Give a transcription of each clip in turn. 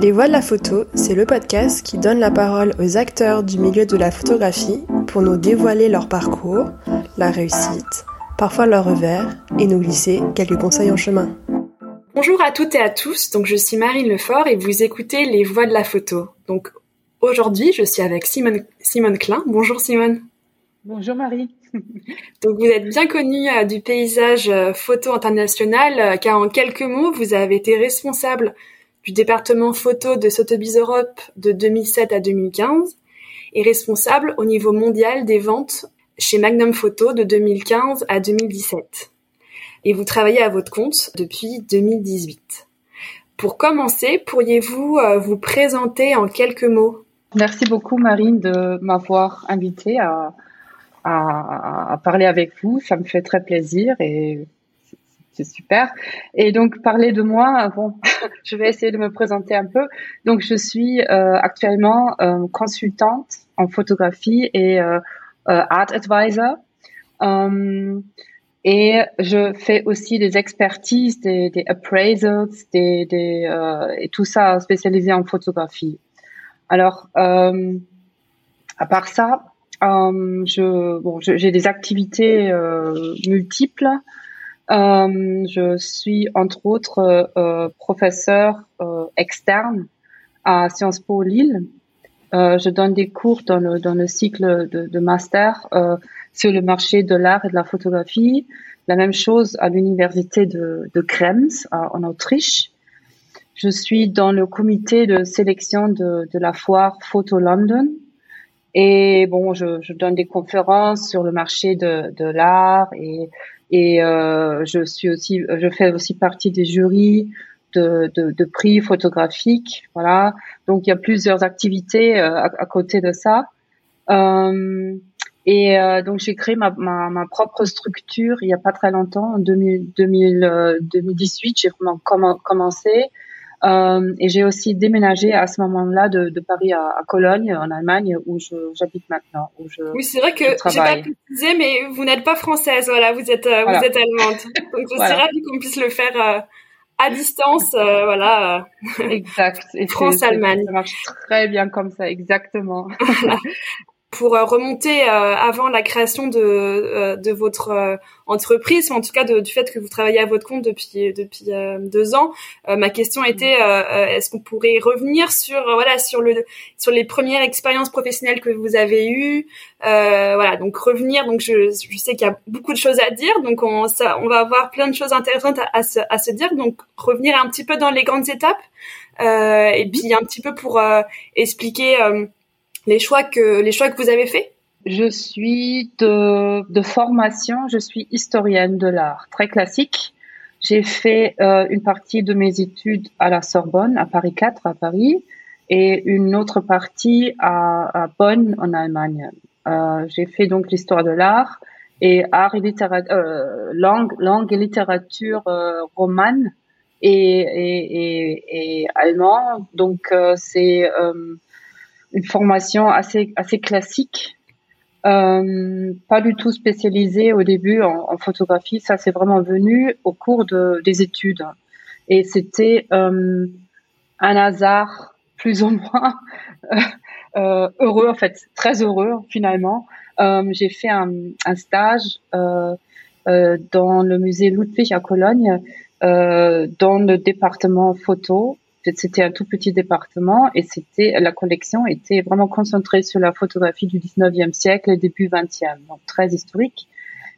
Les Voix de la photo, c'est le podcast qui donne la parole aux acteurs du milieu de la photographie pour nous dévoiler leur parcours, la réussite, parfois leur revers, et nous glisser quelques conseils en chemin. Bonjour à toutes et à tous, donc je suis Marine Lefort et vous écoutez Les Voix de la photo. Donc aujourd'hui, je suis avec Simone, Simone Klein. Bonjour Simone. Bonjour Marie. Donc vous êtes bien connue euh, du paysage euh, photo international euh, car en quelques mots, vous avez été responsable du département photo de Sotheby's Europe de 2007 à 2015 et responsable au niveau mondial des ventes chez Magnum Photo de 2015 à 2017. Et vous travaillez à votre compte depuis 2018. Pour commencer, pourriez-vous vous présenter en quelques mots? Merci beaucoup Marine de m'avoir invité à, à, à, parler avec vous. Ça me fait très plaisir et c'est super. Et donc parler de moi, bon, je vais essayer de me présenter un peu. Donc je suis euh, actuellement euh, consultante en photographie et euh, euh art advisor. Euh, et je fais aussi des expertises, des, des appraisals, des, des et tout ça spécialisé en photographie. Alors, à part ça, euh, je, bon, j'ai des activités euh, multiples. Euh, je suis entre autres euh, professeur euh, externe à Sciences Po Lille. je donne des cours dans le, dans le cycle de, master sur le marché de l'art et de la photographie. La même chose à l'université de, Krems en Autriche. Je suis dans le comité de sélection de la foire Photo London et bon, je, je, donne des conférences sur le marché de, de l'art et, et euh, je suis aussi, je fais aussi partie des jurys de, de, de prix photographiques. Voilà. Donc il y a plusieurs activités euh, à, côté de ça. Euh, et euh, donc j'ai créé ma, ma, ma, propre structure il y a pas très longtemps, en 2000, 2000 2018. J'ai vraiment commencé euh, et j'ai aussi déménagé à ce moment-là de, de Paris à, à, Cologne, en Allemagne, où j'habite maintenant. Où je, oui, c'est vrai que j'ai pas précisé, mais vous n'êtes pas française, voilà, vous êtes euh, vous êtes allemande. Donc je suis ravie qu'on puisse le faire euh, à distance, voilà. Exact. France-Allemagne. Ça marche très bien comme ça, exactement. pour euh, remonter euh, avant la création de, euh, de votre entreprise, en tout cas de, du fait que vous travaillez à votre compte depuis depuis deux ans, ma question était est-ce qu'on pourrait revenir sur voilà sur le sur les premières expériences professionnelles que vous avez eues, voilà donc revenir donc je, je sais qu'il y a beaucoup de choses à dire donc on ça, on va avoir plein de choses intéressantes à, à, se, à se dire donc revenir un petit peu dans les grandes étapes et puis un petit peu pour expliquer les choix que les choix que vous avez faits? Je suis de, de formation, je suis historienne de l'art, très classique. J'ai fait euh, une partie de mes études à la Sorbonne, à Paris 4, à Paris, et une autre partie à, à Bonn, en Allemagne. Euh, j'ai fait donc l'histoire de l'art et art et littérature, euh, langue, langue et littérature romane et, et, et, et allemand. Donc c'est une formation assez assez classique, euh, pas du tout spécialisée au début en, photographie. Ça, c'est vraiment venu au cours de, des études, et c'était euh, un hasard plus ou moins euh, heureux, en fait, très heureux finalement. Euh, j'ai fait un, un stage euh, euh, dans le musée Ludwig à Cologne, dans le département photo c'était un tout petit département et c'était la collection était vraiment concentrée sur la photographie du 19e siècle et début 20e, donc très historique.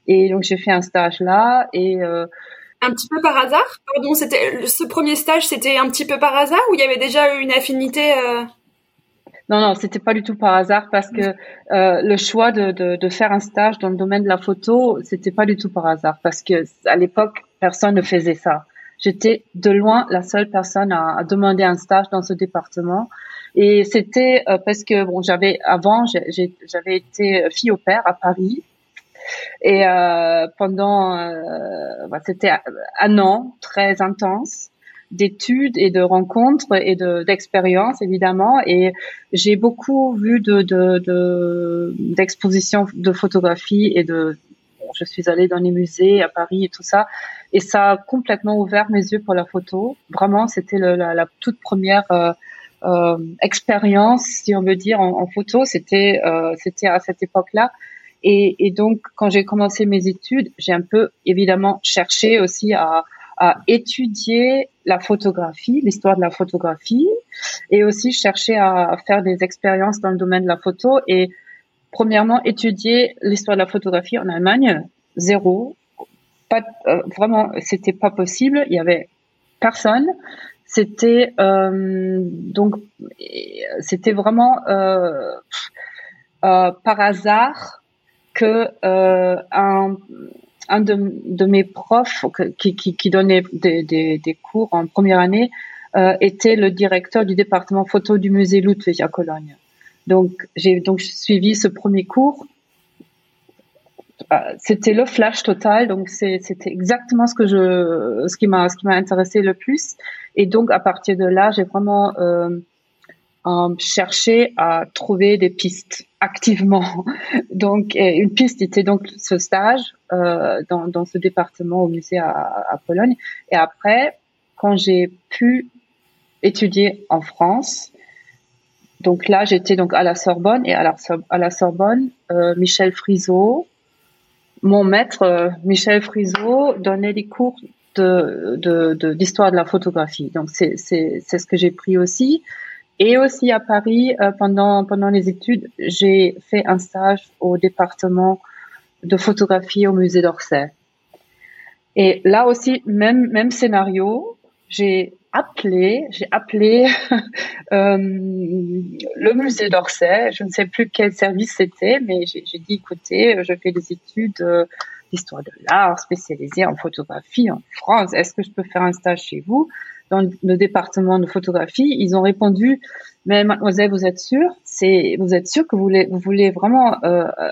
Et donc j'ai fait un stage là et euh, un petit peu par hasard? Pardon, c'était ce premier stage, c'était un petit peu par hasard ou il y avait déjà une affinité euh... Non, non, c'était pas du tout par hasard parce que euh, le choix de, de, de, faire un stage dans le domaine de la photo, c'était pas du tout par hasard parce que à l'époque personne ne faisait ça. J'étais de loin la seule personne à, demander un stage dans ce département. Et c'était euh, parce que bon, j'avais avant, j'avais été fille au père à Paris. Et euh, pendant, euh, bah, c'était un an très intense d'études et de rencontres et d'expériences évidemment et j'ai beaucoup vu de d'expositions de, de photographie et de je suis allée dans les musées à Paris et tout ça et ça a complètement ouvert mes yeux pour la photo. Vraiment, c'était la, toute première euh, euh, expérience, si on veut dire, en, photo. C'était euh, c'était à cette époque-là. Et, donc, quand j'ai commencé mes études, j'ai un peu évidemment cherché aussi à, à étudier la photographie, l'histoire de la photographie, et aussi chercher à faire des expériences dans le domaine de la photo. Et premièrement, étudier l'histoire de la photographie en Allemagne, zéro. Pas, euh, vraiment, c'était pas possible. Il y avait personne. C'était euh, donc c'était vraiment euh, euh, par hasard que un, un de, mes profs qui, donnait des, des, cours en première année était le directeur du département photo du musée Ludwig à Cologne. Donc j'ai donc suivi ce premier cours euh, c'était le flash total, donc c'était exactement ce que je, ce qui m'a, ce qui m'a intéressé le plus. Et donc à partir de là, j'ai vraiment euh, cherché à trouver des pistes activement. Donc une piste était donc ce stage euh, dans, dans ce département au musée à, à Pologne. Et après, quand j'ai pu étudier en France, donc là j'étais donc à la Sorbonne et à la, Sorbonne, euh, Michel Friseau mon maître, euh, Michel Friseau, donnait des cours de, de, d'histoire de, la photographie. Donc c'est ce que j'ai pris aussi. Et aussi à Paris, euh, pendant, pendant les études, j'ai fait un stage au département de photographie au musée d'Orsay. Et là aussi, même, même scénario, j'ai appelé, j'ai appelé euh, le musée d'Orsay. Je ne sais plus quel service c'était, mais j'ai dit écoutez, je fais des études euh, d'histoire de l'art spécialisées en photographie en France. Est-ce que je peux faire un stage chez vous? Dans le département de photographie Ils ont répondu mais mademoiselle, vous êtes sûre? C'est vous êtes sûre que vous voulez vous voulez vraiment euh, euh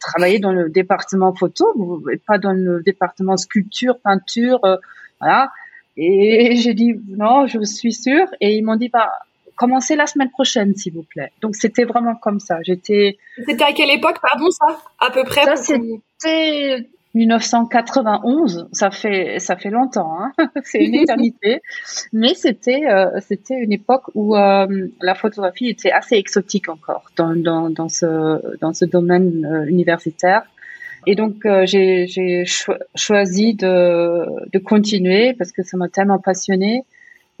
travailler dans le département photo, vous, pas dans le département sculpture, peinture, euh, voilà et j'ai dit non, je suis sûre. Et ils m'ont dit bah commencez la semaine prochaine, s'il vous plaît. Donc c'était vraiment comme ça. J'étais. C'était à quelle époque, pardon, ça À peu près. Ça c'était 1991. Ça fait ça fait longtemps. Hein C'est une éternité. Mais c'était euh, c'était une époque où euh, la photographie était assez exotique encore dans dans dans ce dans ce domaine euh, universitaire. Et donc euh, j'ai choisi de, de continuer parce que ça m'a tellement passionné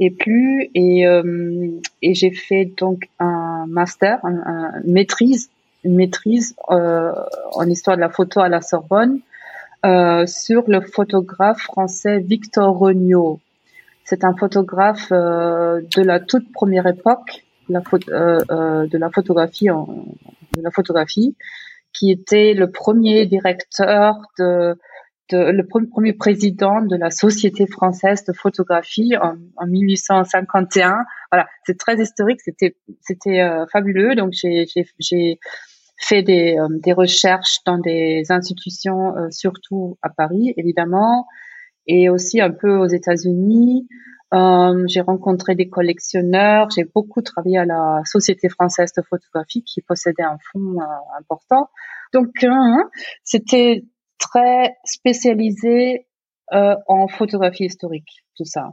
et plu et, euh, et j'ai fait donc un master, un, maîtrise, une maîtrise euh, en histoire de la photo à la Sorbonne euh, sur le photographe français Victor Regnault. C'est un photographe euh, de la toute première époque la de la photographie de la photographie qui était le premier directeur de, de le premier président de la Société française de photographie en, en 1851. Voilà, c'est très historique, c'était c'était euh, fabuleux. Donc j'ai j'ai fait des euh, des recherches dans des institutions euh, surtout à Paris évidemment et aussi un peu aux États-Unis. Euh, j'ai rencontré des collectionneurs, j'ai beaucoup travaillé à la Société française de photographie qui possédait un fonds euh, important. Donc hein, c'était très spécialisé euh, en photographie historique, tout ça.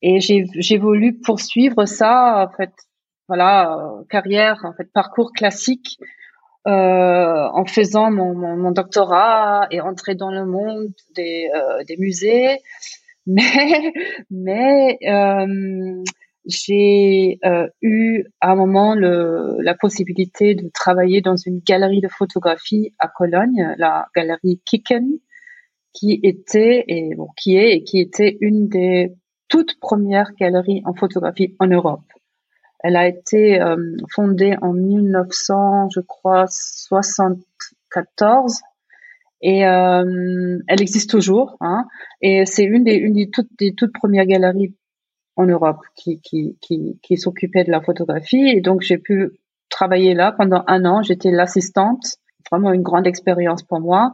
Et j'ai voulu poursuivre ça, en fait, voilà, carrière, en fait, parcours classique, en faisant mon, doctorat et entrer dans le monde des musées mais mais euh, j'ai euh, eu à un moment le, la possibilité de travailler dans une galerie de photographie à Cologne, la galerie Kicken, qui était et bon, qui est et qui était une des toutes premières galeries en photographie en Europe. Elle a été euh, fondée en 1900, je crois, 74 et euh, elle existe toujours. Hein, et c'est une des, une des toutes, premières galeries en Europe qui, qui, qui, qui s'occupait de la photographie. Et donc j'ai pu travailler là pendant un an. J'étais l'assistante, vraiment une grande expérience pour moi.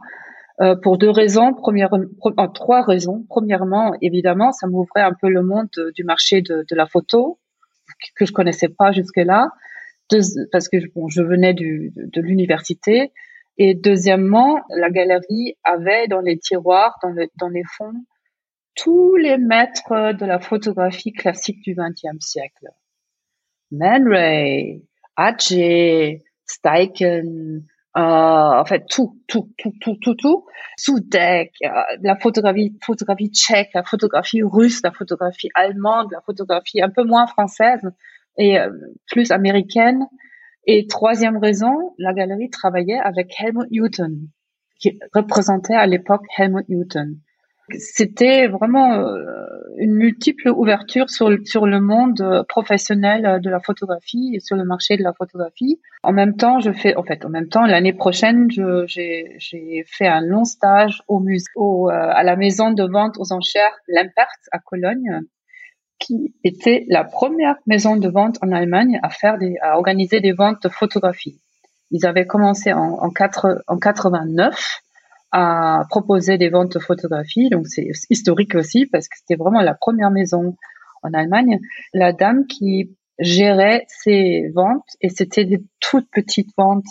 Euh, pour deux raisons. Première, euh, trois raisons. Premièrement, évidemment, ça m'ouvrait un peu le monde du marché de, la photo que je connaissais pas jusque-là, parce que bon, je venais du, de, de l'université. Et deuxièmement, la galerie avait dans les tiroirs, dans, dans les fonds, tous les maîtres de la photographie classique du XXe siècle. Man Ray, Steichen, euh, en fait tout, tout, tout, tout, tout, tout. Soudek, euh, la photographie, photographie tchèque, la photographie russe, la photographie allemande, la photographie un peu moins française et euh, plus américaine. Et troisième raison, la galerie travaillait avec Helmut Newton, qui représentait à l'époque Helmut Newton c'était vraiment euh, une multiple ouverture sur, sur le monde professionnel de la photographie et sur le marché de la photographie. En même temps, je fais, en fait, en même temps, l'année prochaine, j'ai fait un long stage au musée, au, euh, à la maison de vente aux enchères Lempert à Cologne, qui était la première maison de vente en Allemagne à faire des, à organiser des ventes de photographie. Ils avaient commencé en, en, 4, en 89 à proposer des ventes de photographie. Donc c'est historique aussi parce que c'était vraiment la première maison en Allemagne. La dame qui gérait ces ventes et c'était des toutes petites ventes,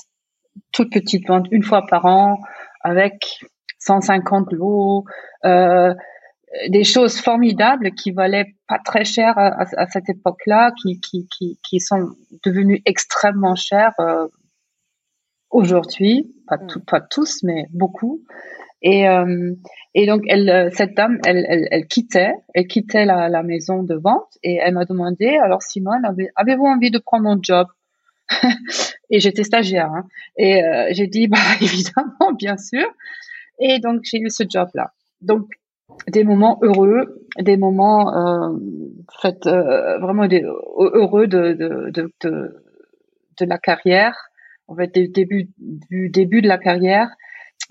toutes petites ventes une fois par an avec 150 lots, euh, des choses formidables qui valaient pas très cher à, à cette époque-là, qui, qui, qui, qui, sont devenues extrêmement chères euh, aujourd'hui, pas, mm. tout, pas tous, mais beaucoup. Et, euh, et donc, elle, cette dame, elle, elle, elle quittait, elle quittait la, la, maison de vente et elle m'a demandé, alors Simone, avez, vous envie de prendre mon job Et j'étais stagiaire. Hein. Et euh, j'ai dit, bah évidemment, bien sûr. Et donc, j'ai eu ce job-là. Donc, des moments heureux, des moments euh, euh, vraiment des, heureux de, de, de, de, la carrière en fait, du début, du début de la carrière.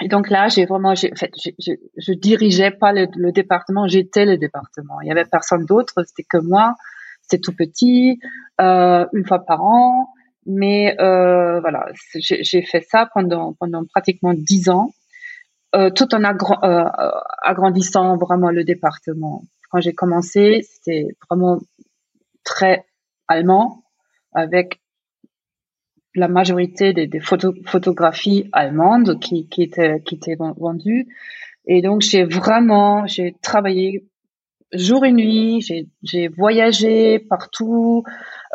Et donc là, j'ai vraiment, j'ai, en fait, je, je dirigeais pas le, le département, j'étais le département. Il y avait personne d'autre, c'était que moi. C'était tout petit, euh, une fois par an. Mais euh, voilà, j'ai fait ça pendant pendant pratiquement dix ans, euh, tout en euh, agrandissant vraiment le département. Quand j'ai commencé, c'était vraiment très allemand, avec la majorité des, photographies allemandes qui, étaient vendues. Et donc j'ai vraiment j'ai travaillé jour et nuit. J'ai voyagé partout.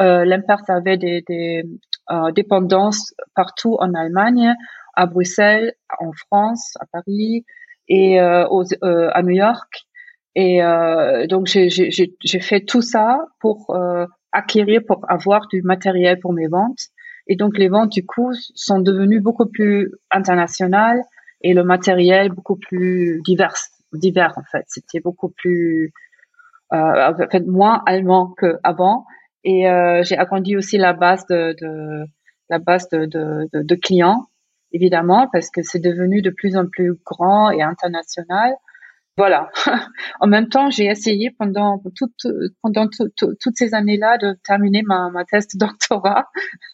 Euh, avait des, des euh, dépendances partout en Allemagne, à Bruxelles, en France, à Paris et euh, aux, euh, à New York. Et euh, donc j'ai fait tout ça pour euh, acquérir, pour avoir du matériel pour mes ventes. Et donc les ventes du coup sont devenues beaucoup plus internationales et le matériel beaucoup plus divers, divers en fait. C'était beaucoup plus, euh, en fait, moins allemand qu'avant. Et j'ai agrandi aussi la base de, de la base de, de, de, clients, évidemment, parce que c'est devenu de plus en plus grand et international. Voilà. en même temps, j'ai essayé pendant toute, pendant toutes ces années-là de terminer ma, ma thèse doctorat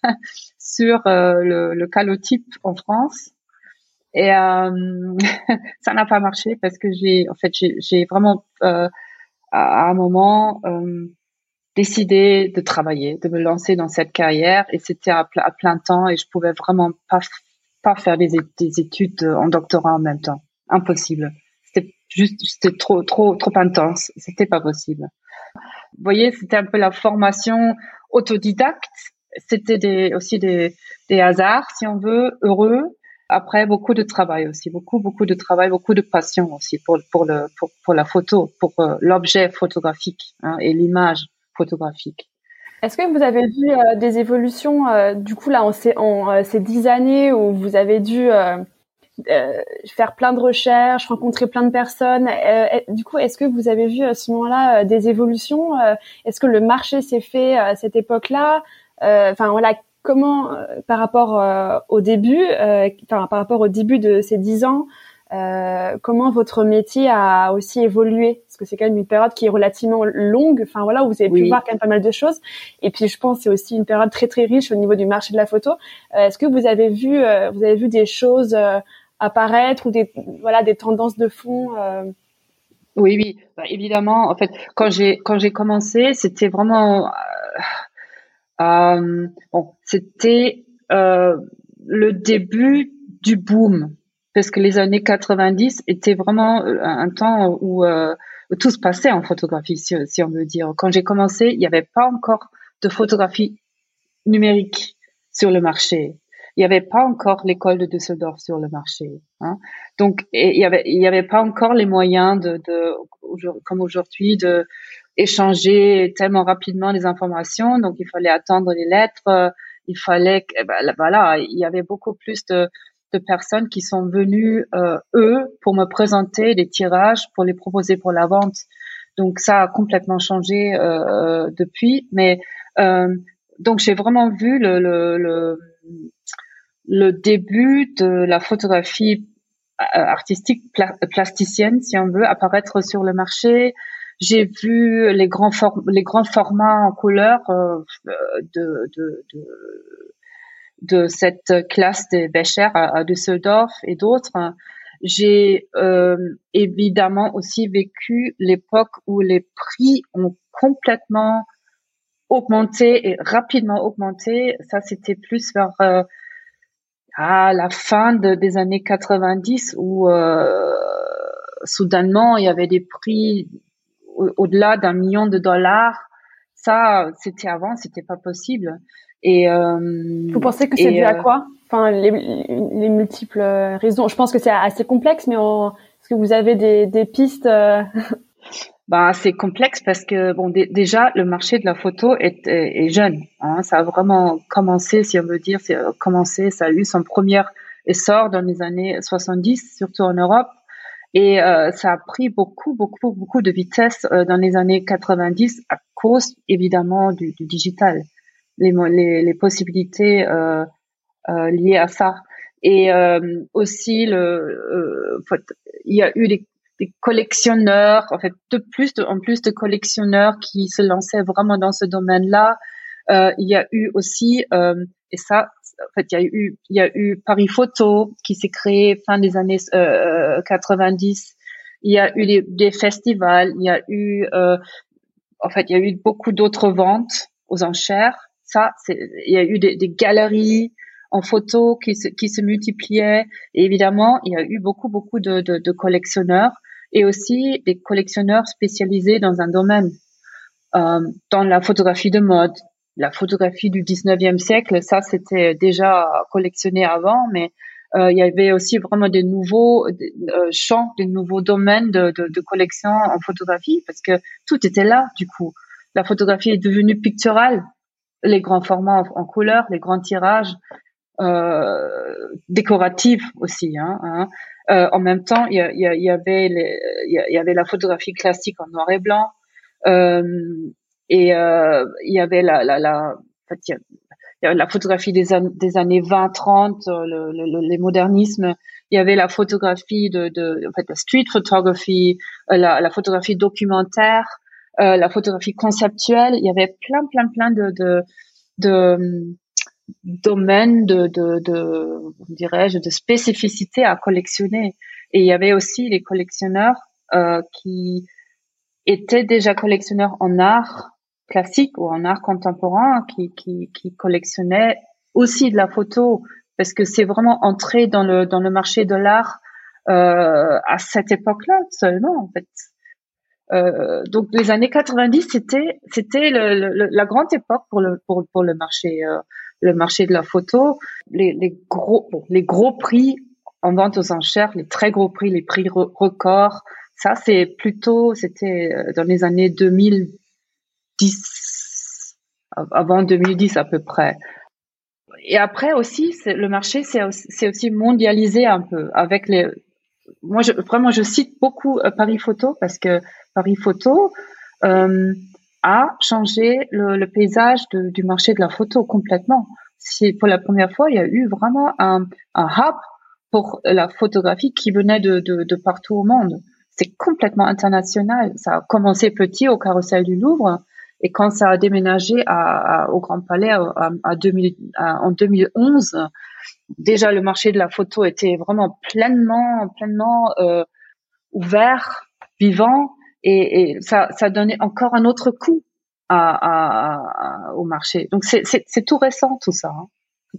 sur euh, le, calotype en France. Et euh, ça n'a pas marché parce que j'ai, en fait, j'ai vraiment euh, à un moment décidé de travailler, de me lancer dans cette carrière, et c'était à, à, plein temps, et je pouvais vraiment pas pas faire des, des études en doctorat en même temps, impossible. Juste c'était trop trop trop intense. C'était pas possible. Vous voyez c'était un peu la formation autodidacte. C'était des aussi des des hasards si on veut heureux. Après beaucoup de travail aussi. Beaucoup beaucoup de travail beaucoup de passion aussi pour pour le pour, pour la photo pour euh, l'objet photographique hein, et l'image photographique est-ce que vous avez vu euh, des évolutions euh, du coup là en ces, en, ces dix années où vous avez dû euh, faire plein de recherches, rencontrer plein de personnes. Euh, du coup, est-ce que vous avez vu à ce moment-là euh, des évolutions Est-ce que le marché s'est fait à cette époque-là Enfin voilà, comment par rapport au début, enfin par rapport au début de ces dix ans, euh, comment votre métier a aussi évolué? Que c'est quand même une période qui est relativement longue. Enfin voilà où vous avez pu voir quand même pas mal de choses. Et puis je pense c'est aussi une période très très riche au niveau du marché de la photo. Euh, est-ce que vous avez vu vous avez vu des choses apparaître ou des voilà des tendances de fond euh... Oui, oui, bah, évidemment. En fait, quand j'ai quand j'ai commencé, c'était vraiment euh, euh, bon, c'était euh, le début du boom. Parce que les années 90 étaient vraiment euh, un temps où, euh, où tout se passait en photographie, si, on veut dire. Quand j'ai commencé, il n'y avait pas encore de photographie numérique sur le marché. Il n'y avait pas encore l'école de Düsseldorf sur le marché. Hein. Donc, il y avait, il y avait pas encore les moyens de comme aujourd'hui, de échanger tellement rapidement les informations. Donc, il fallait attendre les lettres. Il fallait, eh ben, voilà, il y avait beaucoup plus de, de personnes qui sont venues euh, eux pour me présenter des tirages pour les proposer pour la vente. Donc ça a complètement changé euh, depuis, mais euh, donc j'ai vraiment vu le, le, le, le, début de la photographie euh, artistique plasticienne, si on veut, apparaître sur le marché. J'ai vu les grands les grands formats en couleur euh, de, de, de de cette classe des Becher à, Düsseldorf et d'autres. J'ai euh, évidemment aussi vécu l'époque où les prix ont complètement augmenté et rapidement augmenté. Ça, c'était plus vers euh, à la fin des années 90 où euh, soudainement il y avait des prix au-delà d'un million de dollars. Ça, c'était avant, c'était pas possible. Et euh, vous pensez que c'est dû à euh, quoi? Enfin, les, les, multiples raisons. Je pense que c'est assez complexe, mais est-ce que vous avez des, des pistes euh? Bah, c'est complexe parce que bon, déjà le marché de la photo est, est, jeune. Hein. Ça a vraiment commencé, si on veut dire, c'est commencé. Ça a eu son premier essor dans les années 70, surtout en Europe. Et euh, ça a pris beaucoup, beaucoup, beaucoup de vitesse dans les années 90 à cause évidemment du, du digital les, les, les possibilités euh, euh, liées à ça. Et euh, aussi, le, il y a eu des, des, collectionneurs, en fait, de plus de, en plus de collectionneurs qui se lançaient vraiment dans ce domaine-là. Euh, il y a eu aussi, euh, et ça, en fait, il y a eu, il y a eu Paris Photo qui s'est créé fin des années euh, 90. Il y a eu des, des festivals, il y a eu, en fait, il y a eu beaucoup d'autres ventes aux enchères ça, il y a eu des, des, galeries en photo qui se, qui se multipliaient. Et évidemment, il y a eu beaucoup, beaucoup de, de, de collectionneurs et aussi des collectionneurs spécialisés dans un domaine. Euh, dans la photographie de mode, la photographie du 19e siècle, ça c'était déjà collectionné avant, mais euh, il y avait aussi vraiment des nouveaux euh, champs, des nouveaux domaines de, de, de, collection en photographie, parce que tout était là du coup. La photographie est devenue picturale, les grands formats en, couleur, les grands tirages, euh, décoratifs aussi. Hein, hein. Euh, en même temps, il y, y, y, avait il y, avait la photographie classique en noir et blanc, euh, et euh, il y avait la, la, la, la photographie des, des années 20-30, euh, le, le, les modernismes. Il y avait la photographie de, de en fait, la street photography, euh, la, la photographie documentaire. Euh, la photographie conceptuelle. Il y avait plein, plein, plein de, de, de hum, domaines de, de, de dirais-je, de spécificités à collectionner. Et il y avait aussi les collectionneurs euh, qui étaient déjà collectionneurs en art classique ou en art contemporain, qui, qui, qui collectionnaient aussi de la photo, parce que c'est vraiment entré dans le dans le marché de l'art euh, à cette époque-là seulement en fait. Euh, donc les années 90, c'était c'était la grande époque pour le pour, pour le marché euh, le marché de la photo. Les, les gros les gros prix en vente aux enchères, les très gros prix, les prix records, ça c'est plutôt c'était euh, dans les années 2010 avant 2010 à peu près. Et après aussi, le marché c'est aussi, aussi mondialisé un peu avec les moi, vraiment, je cite beaucoup euh, Paris Photo parce que Paris Photo euh, a changé le, paysage du marché de la photo complètement. C'est pour la première fois, il y a eu vraiment un, hub pour la photographie qui venait de, partout au monde. C'est complètement international. Ça a commencé petit au Carrousel du Louvre et quand ça a déménagé au Grand Palais à, à 2000, en 2011, déjà le marché de la photo était vraiment pleinement, pleinement euh, ouvert, vivant, et, ça, ça donnait encore un autre coup au marché. Donc c'est, tout récent tout ça, hein.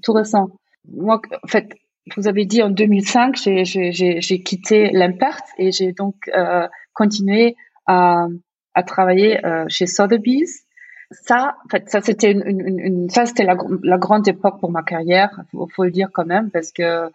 tout récent. Moi, en fait, vous avez dit en 2005, j'ai, quitté l'Impert et j'ai donc euh, continué à, à travailler euh, chez Sotheby's ça, en fait, ça c'était une, une, une, ça c'était la, la, grande époque pour ma carrière, faut, faut le dire quand même, parce que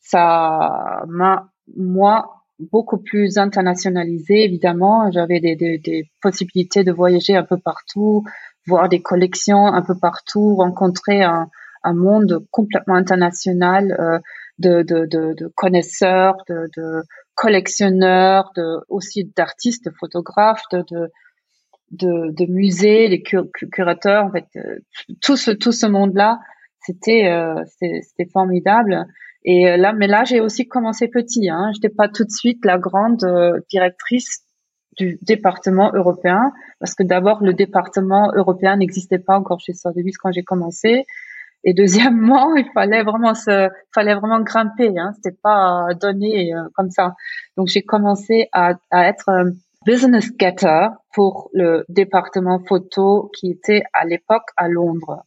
ça m'a moi beaucoup plus internationalisé évidemment. J'avais des, des, des, possibilités de voyager un peu partout, voir des collections un peu partout, rencontrer un, un monde complètement international euh, de, de, de, de, connaisseurs, de, collectionneurs, de, aussi d'artistes, de photographes, de, de, de, musées, les curateurs, en fait, euh, tout ce tout ce monde-là, c'était euh, c'était formidable. Et euh, là, mais là, j'ai aussi commencé petit. Hein. J'étais pas tout de suite la grande euh, directrice du département européen, parce que d'abord, le département européen n'existait pas encore chez Sotheby's quand j'ai commencé. Et deuxièmement, il fallait vraiment se, fallait vraiment grimper. Hein. C'était pas donné comme ça. Donc, j'ai commencé à, à être business getter pour le département photo qui était à l'époque à Londres.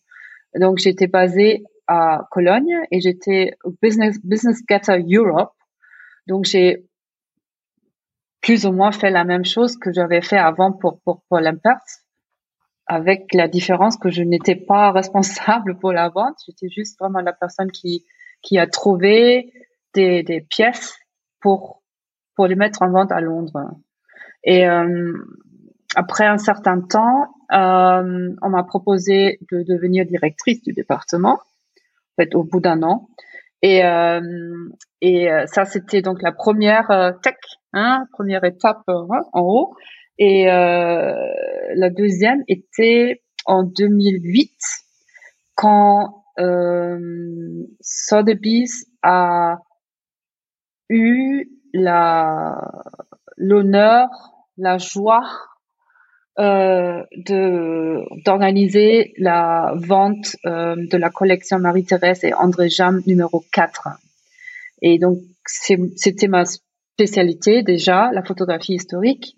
Donc j'étais basée à Cologne et j'étais business business getter Europe. Donc j'ai plus ou moins fait la même chose que j'avais fait avant pour pour pour avec la différence que je n'étais pas responsable pour la vente. J'étais juste vraiment la personne qui qui a trouvé des des pièces pour pour les mettre en vente à Londres. Et euh, après un certain temps, euh, on m'a proposé de devenir directrice du département, en fait, au bout d'un an. Et, euh, et ça, c'était donc la première tech, hein, première étape hein, en haut. Et la deuxième était en 2008, quand euh, Sotheby's a eu la l'honneur la joie euh, de d'organiser la vente euh, de la collection Marie-Thérèse et André Jam numéro 4. Et donc c'était ma spécialité déjà, la photographie historique.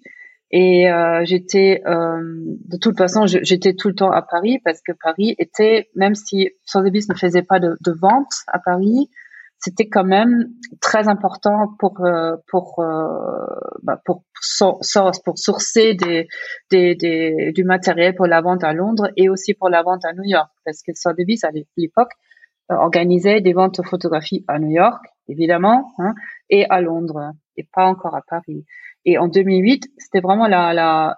Et euh, j'étais, euh, de toute façon, j'étais tout le temps à Paris parce que Paris était, même si Sotheby's ne faisait pas de, de vente à Paris, c'était quand même très important pour euh, pour euh, bah, pour pour sourcer des, des, des, du matériel pour la vente à Londres et aussi pour la vente à New York. Parce que Sotheby's à l'époque euh, organisait des ventes de photographie à New York évidemment hein, et à Londres et pas encore à Paris. Et en 2008 c'était vraiment la, la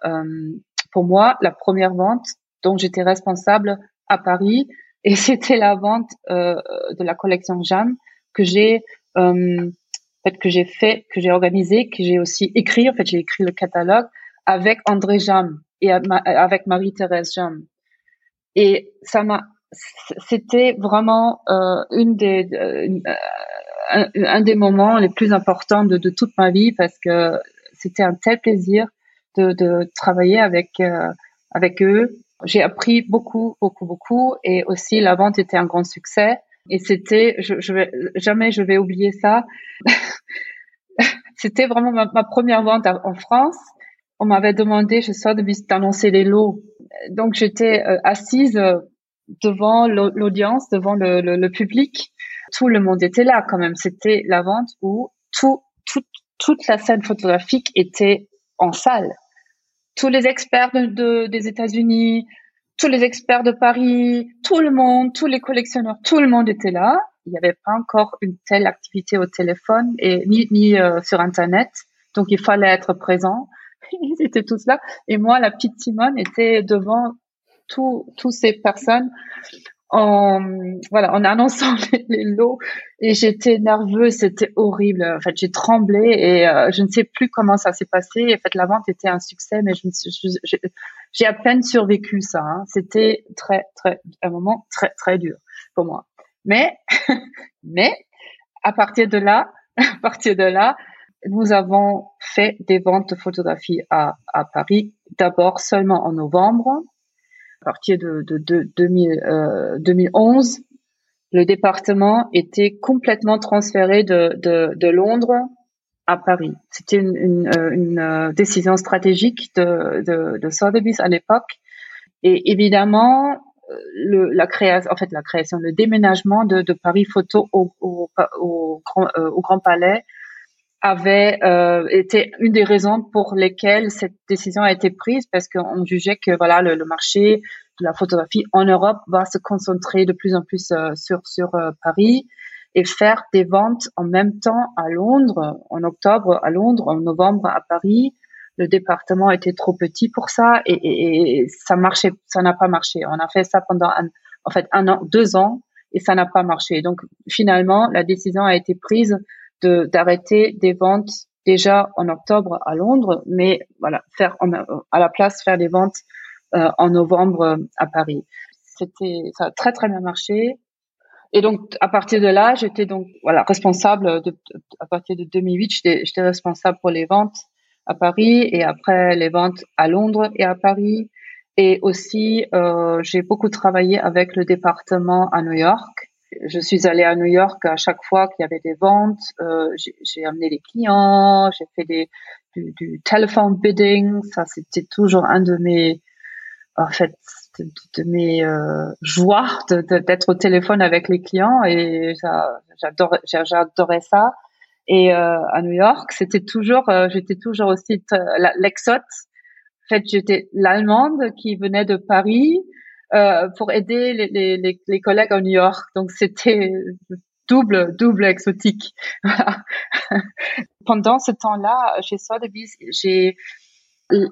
pour moi la première vente dont j'étais responsable à Paris. Et c'était la vente de la collection Jeanne que j'ai euh, fait que j'ai fait, que j'ai organisé, que j'ai aussi écrit. En fait, j'ai écrit le catalogue avec André Jam et avec Marie-Thérèse Jam. Et ça m'a, c'était vraiment euh, une des, euh, un, des moments les plus importants de, de, toute ma vie parce que c'était un tel plaisir de, de travailler avec euh, avec eux. J'ai appris beaucoup, beaucoup, beaucoup, et aussi la vente était un grand succès. Et c'était, jamais je vais oublier ça. c'était vraiment ma, première vente en France. On m'avait demandé, je sors de d'annoncer les lots. Donc j'étais euh, assise euh, devant l'audience, devant le, public. Tout le monde était là quand même. C'était la vente où tout, tout, toute la scène photographique était en salle. Tous les experts de, de des États-Unis, tous les experts de Paris, tout le monde, tous les collectionneurs, tout le monde était là. Il n'y avait pas encore une telle activité au téléphone et ni, ni euh, sur Internet. Donc, il fallait être présent. Ils étaient tous là. Et moi, la petite Simone était devant tous ces personnes en voilà en annonçant les, lots et j'étais nerveuse c'était horrible en fait j'ai tremblé et euh, je ne sais plus comment ça s'est passé en fait la vente était un succès mais je j'ai à peine survécu ça hein. c'était très très un moment très très dur pour moi mais mais à partir de là à partir de là nous avons fait des ventes de photographies à, à Paris d'abord seulement en novembre à partir de, de, de 2000, euh, 2011, le département était complètement transféré de, de, de Londres à Paris. C'était une, euh, euh, décision stratégique de, de, Sotheby's à l'époque. Et évidemment, euh, la création, en fait, la création, le déménagement de, Paris Photo au, Grand, Palais avait été une des raisons pour lesquelles cette décision a été prise parce qu'on jugeait que voilà le, marché de la photographie en Europe va se concentrer de plus en plus sur Paris et faire des ventes en même temps à Londres en octobre à Londres en novembre à Paris le département était trop petit pour ça et, et, et ça marchait ça n'a pas marché on a fait ça pendant un, en fait un an deux ans et ça n'a pas marché donc finalement la décision a été prise de d'arrêter des ventes déjà en octobre à Londres, mais voilà, faire à la place faire des ventes euh, en novembre à Paris. C'était ça a très très bien marché. Et donc à partir de là, j'étais donc voilà responsable de, à partir de 2008, j'étais responsable pour les ventes à Paris et après les ventes à Londres et à Paris. Et aussi, euh, j'ai beaucoup travaillé avec le département à New York je suis allée à New York à chaque fois qu'il y avait des ventes. Euh, j'ai amené les clients, j'ai fait des, du, du telephone bidding. Ça, c'était toujours un de mes, en fait, de, mes euh, joies d'être au téléphone avec les clients et j'adorais, j'adorais ça. Et euh, à New York, c'était toujours, euh, j'étais toujours aussi l'exote. En fait, j'étais l'allemande qui venait de Paris euh, pour aider les, les, les, collègues à New York. Donc c'était double double exotique. Pendant ce temps-là, chez Sotheby's, j'ai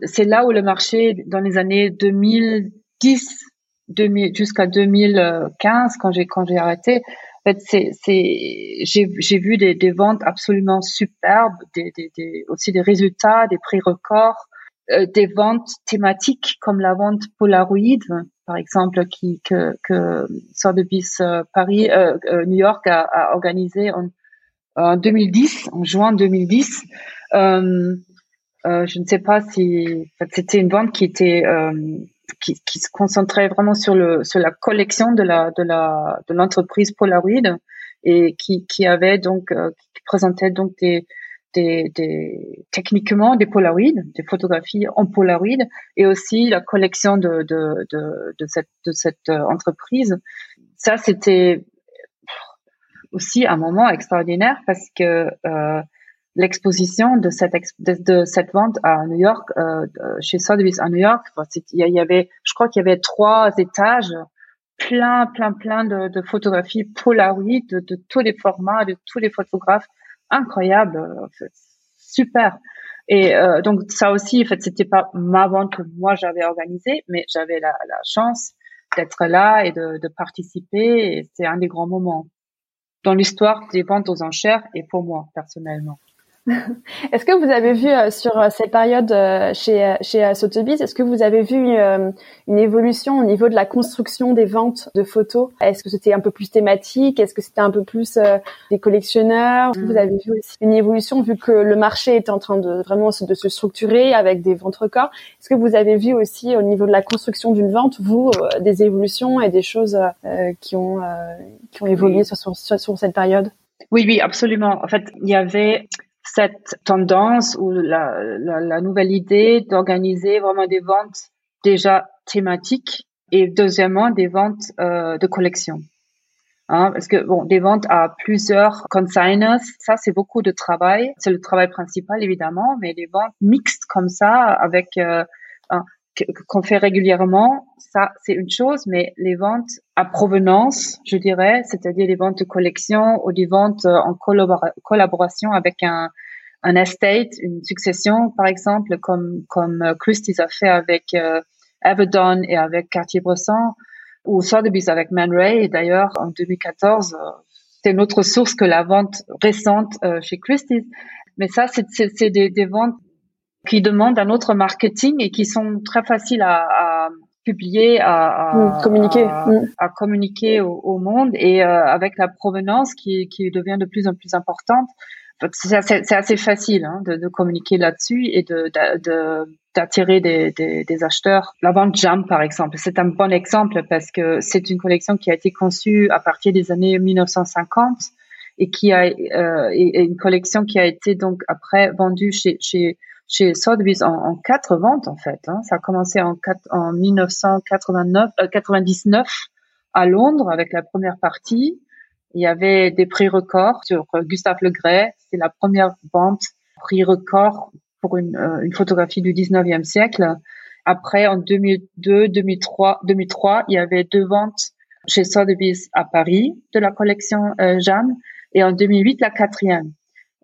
c'est là où le marché dans les années 2010 2000, jusqu'à 2015 quand j'ai quand j'ai arrêté en fait c'est c'est j'ai j'ai vu des, des ventes absolument superbes des, des, des aussi des résultats des prix records euh, des ventes thématiques comme la vente Polaroid, par exemple, qui que, que Sotheby's euh, Paris, euh, New York a, a organisé en, en, 2010, en juin 2010. Euh, je ne sais pas si c'était une vente qui était qui, se concentrait vraiment sur le sur la collection de la de la de l'entreprise Polaroid et qui qui avait donc qui présentait donc des des, techniquement des Polaroid, des photographies en Polaroid, et aussi la collection de, de, de, de cette, de cette euh, entreprise. Ça, c'était aussi un moment extraordinaire parce que euh, l'exposition de cette de, cette vente à New York, euh, chez Sotheby's à New York, il y avait, je crois qu'il y avait trois étages plein, plein, plein de, photographies Polaroid de, tous les formats, de tous les photographes incroyable, euh, super. Et euh, donc ça aussi, en fait, c'était pas ma vente que moi j'avais organisée, mais j'avais la, chance d'être là et de, de participer. C'est un des grands moments dans l'histoire des ventes aux enchères et pour moi personnellement. Est-ce que vous avez vu euh, sur euh, cette période euh, chez chez Sotheby's, est-ce que vous avez vu une évolution au niveau de la construction des ventes de photos? Est-ce que c'était un peu plus thématique? Est-ce que c'était un peu plus des collectionneurs? Vous mm. avez vu aussi une évolution vu que le marché est en train de vraiment de se structurer avec des ventes records? Est-ce que vous avez vu aussi au niveau de la construction d'une vente, vous, des évolutions et des choses qui ont qui ont évolué sur, sur, sur cette période? Oui, oui, absolument. En fait, il y avait cette tendance ou la, la, la nouvelle idée d'organiser vraiment des ventes déjà thématiques et deuxièmement des ventes euh, de collection. Hein, parce que bon, des ventes à plusieurs consigners, ça c'est beaucoup de travail. C'est le travail principal évidemment, mais des ventes mixtes comme ça avec euh, qu'on fait régulièrement, ça c'est une chose, mais les ventes à provenance, je dirais, c'est-à-dire les ventes de collection ou des ventes euh, en collaboration avec un, un estate, une succession par exemple, comme comme euh, Christie's a fait avec euh, Everdon et avec Cartier-Bresson, ou Sotheby's avec Man Ray. D'ailleurs, en 2014, c'est une autre source que la vente récente chez Christie's. Mais ça, c'est des, des ventes qui demandent un autre marketing et qui sont très faciles à, à publier, à, à communiquer, à, mm. à communiquer au, au, monde et euh, avec la provenance qui, qui devient de plus en plus importante. C'est assez, assez, facile hein, de, de, communiquer là-dessus et de, d'attirer des, des, des, acheteurs. La vente Jam, par exemple, c'est un bon exemple parce que c'est une collection qui a été conçue à partir des années 1950 et qui a euh, et, une collection qui a été donc après vendue chez, chez chez Sotheby's en, quatre ventes en fait. Hein. Ça a commencé en, en 1989, euh, 99 à Londres avec la première partie. Il y avait des prix records sur Gustave Le Gray. C'est la première vente prix record pour une, euh, une photographie du 19e siècle. Après, en 2002, 2003, 2003, il y avait deux ventes chez Sotheby's à Paris de la collection euh, Jeanne. Et en 2008, la quatrième.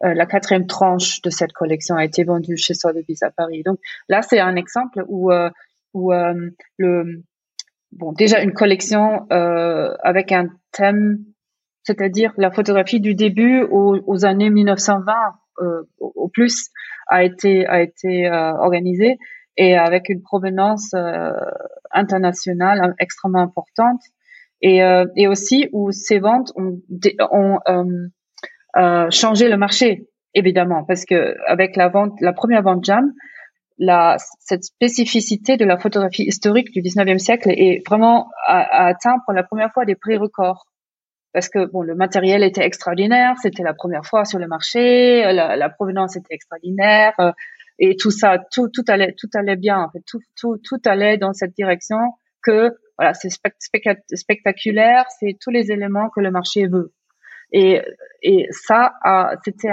Euh, la quatrième tranche de cette collection a été vendue chez Sotheby's à Paris. Donc là, c'est un exemple où, euh, où euh, le bon déjà une collection euh, avec un thème, c'est-à-dire la photographie du début aux, années 1920 euh, au plus a été a été organisée et avec une provenance internationale extrêmement importante et, et aussi où ces ventes ont, ont euh, changer le marché, évidemment, parce que avec la vente, la première vente Jam, la, cette spécificité de la photographie historique du 19e siècle est vraiment a, atteint pour la première fois des prix records. Parce que bon, le matériel était extraordinaire, c'était la première fois sur le marché, la, la provenance était extraordinaire, euh, et tout ça, tout, tout allait, tout allait bien. En fait, tout, tout, tout allait dans cette direction que voilà, c'est spectaculaire, c'est tous les éléments que le marché veut. Et, et ça, c'était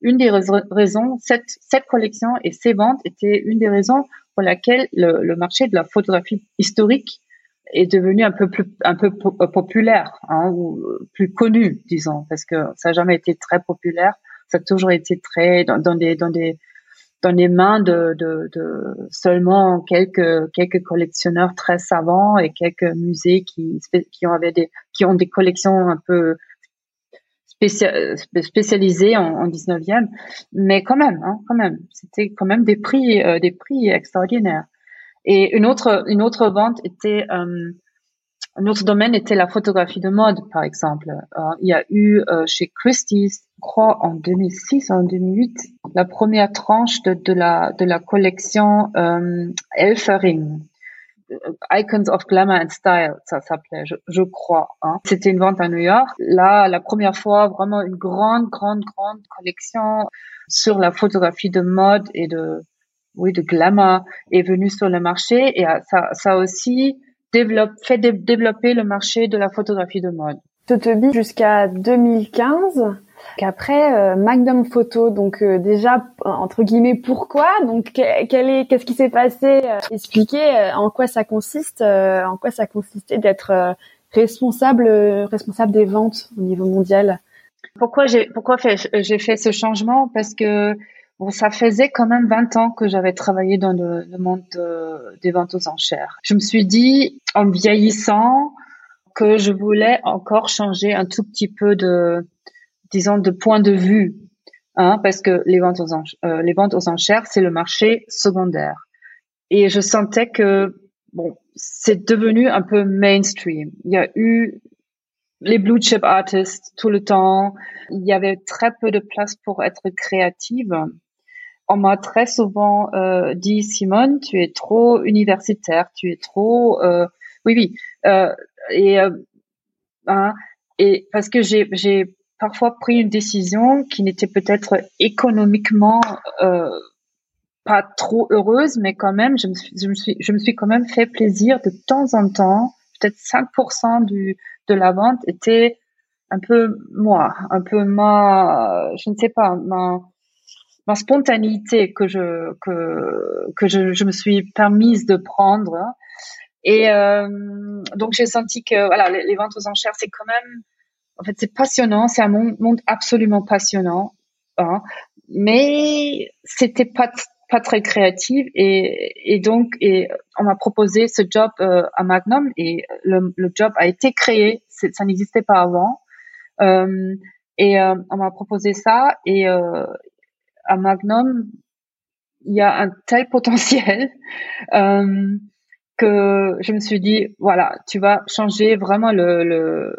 une des raisons, cette, collection et ces ventes étaient une des raisons pour laquelle le, marché de la photographie historique est devenu un peu plus peu populaire hein, ou plus connu disons parce que ça n'a jamais été très populaire. Ça a toujours été très dans des dans des dans les mains de, de, de, seulement quelques quelques collectionneurs très savants et quelques musées qui qui ont des qui ont des collections un peu spécialisées en, en 19e mais quand même hein, quand même c'était quand même des prix euh, des prix extraordinaires. Et une autre une autre vente était euh, un autre domaine était la photographie de mode, par exemple. Euh, il y a eu euh, chez Christie's, je crois en 2006, en 2008, la première tranche de, de la de la collection euh, Elfering. Icons of Glamour and Style, ça s'appelait, je, je, crois. Hein. C'était une vente à New York. Là, la première fois, vraiment une grande, grande, grande collection sur la photographie de mode et de, oui, de glamour est venue sur le marché. Et ça, ça aussi développe, fait développer le marché de la photographie de mode. Sotheby jusqu'à 2015. Qu'après euh, Magnum Photo, donc euh, déjà entre guillemets pourquoi, donc quel est, qu'est-ce qui s'est passé, euh, expliquer en quoi ça consiste, en quoi ça consistait d'être responsable responsable des ventes au niveau mondial? Pourquoi j'ai pourquoi j'ai fait ce changement? Parce que Bon, ça faisait quand même 20 ans que j'avais travaillé dans le, monde des ventes aux enchères. Je me suis dit, en vieillissant, que je voulais encore changer un tout petit peu de, disons, de point de vue, hein, parce que les ventes aux enchères, euh, les ventes aux enchères, c'est le marché secondaire. Et je sentais que, bon, c'est devenu un peu mainstream. Il y a eu les blue chip artists tout le temps. Il y avait très peu de place pour être créative on m'a très souvent euh, dit Simone, tu es trop universitaire, tu es trop, euh, oui oui, euh, et euh, hein, et parce que j'ai j'ai parfois pris une décision qui n'était peut-être économiquement euh, pas trop heureuse, mais quand même, je me suis je me suis je me suis quand même fait plaisir de temps en temps. Peut-être 5% du de la vente était un peu moi, un peu ma, je ne sais pas, ma ma spontanéité que je que que je, me suis permise de prendre. Et euh, donc j'ai senti que voilà les, ventes aux enchères c'est quand même en fait c'est passionnant. C'est un monde, absolument passionnant hein, mais c'était pas pas très créatif. Et, et donc et on m'a proposé ce job euh, à Magnum. Et le, job a été créé. Ça n'existait pas avant. Euh, et on m'a proposé ça. Et, à Magnum, il y a un tel potentiel euh, que je me suis dit, voilà, tu vas changer vraiment le, le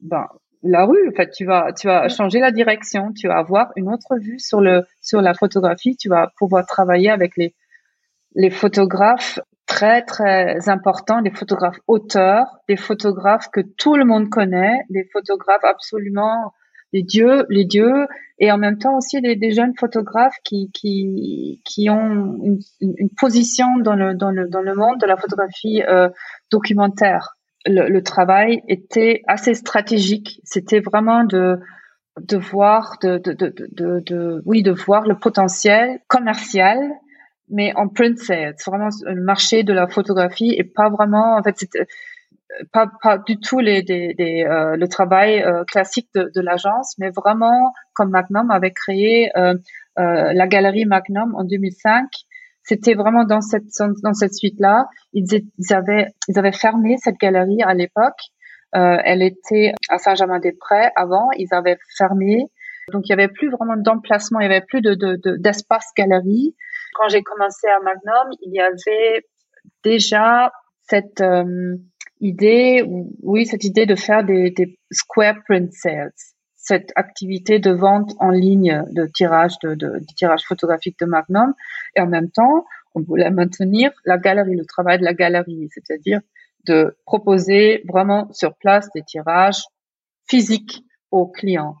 ben, la rue. En fait, tu vas, tu vas changer la direction. Tu vas avoir une autre vue sur le, sur la photographie. Tu vas pouvoir travailler avec les, les photographes très très importants, des photographes auteurs, des photographes que tout le monde connaît, des photographes absolument les dieux, les dieux, et en même temps aussi des, jeunes photographes qui qui qui ont une, position dans le dans le dans le monde de la photographie euh, documentaire. le, le travail était assez stratégique. C'était vraiment de de voir de, de, de, de, oui de voir le potentiel commercial mais en print sales vraiment le marché de la photographie et pas vraiment en fait pas, pas du tout les, des, des, euh, le travail euh, classique de, de l'agence, mais vraiment comme Magnum avait créé euh, euh la galerie Magnum en 2005. C'était vraiment dans cette dans cette suite-là. Ils, avaient ils avaient fermé cette galerie à l'époque euh, elle était à Saint-Germain-des-Prés avant. Ils avaient fermé. Donc, il y avait plus vraiment d'emplacement. Il y avait plus de, de, d'espace galerie. Quand j'ai commencé à Magnum, il y avait déjà cette euh, idée, oui, cette idée de faire des, des square print sales cette activité de vente en ligne de tirage de, de, de, tirage photographique de Magnum et en même temps on voulait maintenir la galerie le travail de la galerie c'est-à-dire de proposer vraiment sur place des tirages physiques aux clients.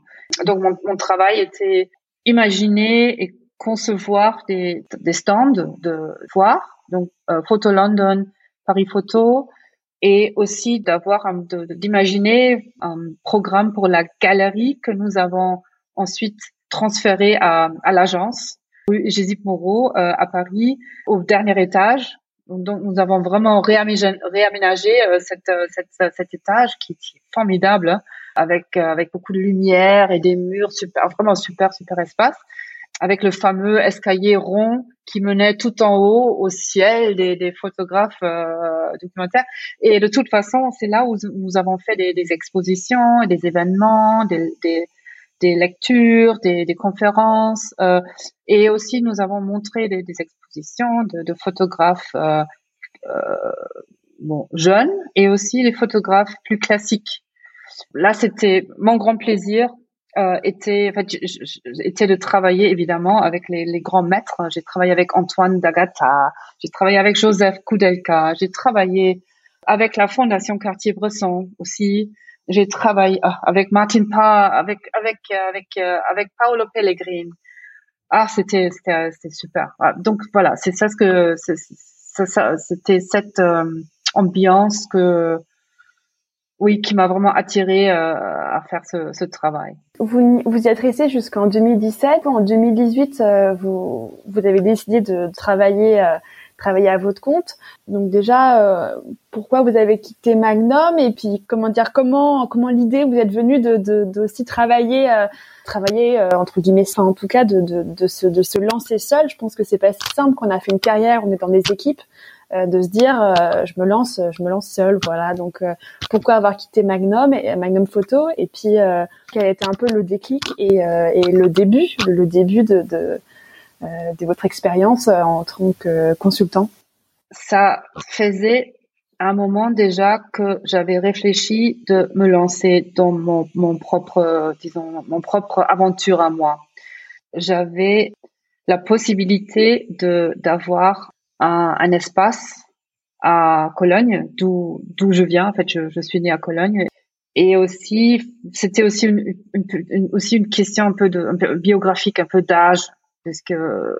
Donc mon, travail était imaginer et concevoir des, des stands de voir, donc euh, Photo London, Paris Photo, et aussi d'avoir d'imaginer un programme pour la galerie que nous avons ensuite transféré à, à l'agence Gésip Moreau euh, à Paris au dernier étage. Donc, nous avons vraiment réaménagé, réaménagé euh, euh, cette, cet étage qui, est formidable, hein, avec, euh, avec beaucoup de lumière et des murs super, vraiment super, super espace, avec le fameux escalier rond qui menait tout en haut au ciel des, des photographes documentaires. Et de toute façon, c'est là où nous avons fait des, des expositions, des événements, des, des, des lectures, des, des conférences, euh, et aussi nous avons montré des, des expositions de, de photographes euh, euh, bon, jeunes et aussi les photographes plus classiques. Là, c'était mon grand plaisir. Euh, était, en fait, était de travailler évidemment avec les, les grands maîtres. J'ai travaillé avec Antoine Dagata, j'ai travaillé avec Joseph Koudelka, j'ai travaillé avec la Fondation Cartier-Bresson aussi. J'ai travaillé ah, avec Martin Pa, avec avec euh, avec euh, avec Paolo Pellegrini. Ah, c'était c'était c'était super. Ah, donc voilà, c'est ça ce que c'était cette euh, ambiance que oui, qui m'a vraiment attiré à faire ce, ce, travail. Vous vous y êtes jusqu'en 2017. En 2018, vous vous avez décidé de travailler travailler à votre compte? Donc déjà, euh, pourquoi vous avez quitté Magnum et puis comment dire comment comment l'idée vous êtes venue de, de, de aussi travailler euh, travailler euh, entre guillemets ça en tout cas de, de, de, se de se lancer seul. Je pense que c'est pas si simple qu'on a fait une carrière, on est dans des équipes de se dire je me lance je me lance seul voilà donc pourquoi avoir quitté Magnum et Magnum Photo et puis quel été un peu le déclic et, le début le, début de, de euh, de votre expérience euh, en tant que consultant? Ça faisait un moment déjà que j'avais réfléchi de me lancer dans mon, mon propre, disons, mon propre aventure à moi. J'avais la possibilité de d'avoir un, espace à Cologne, d'où d'où je viens. En fait, je, je, suis née à Cologne. Et aussi, c'était aussi une, une, aussi une question un peu de un peu biographique, un peu d'âge parce que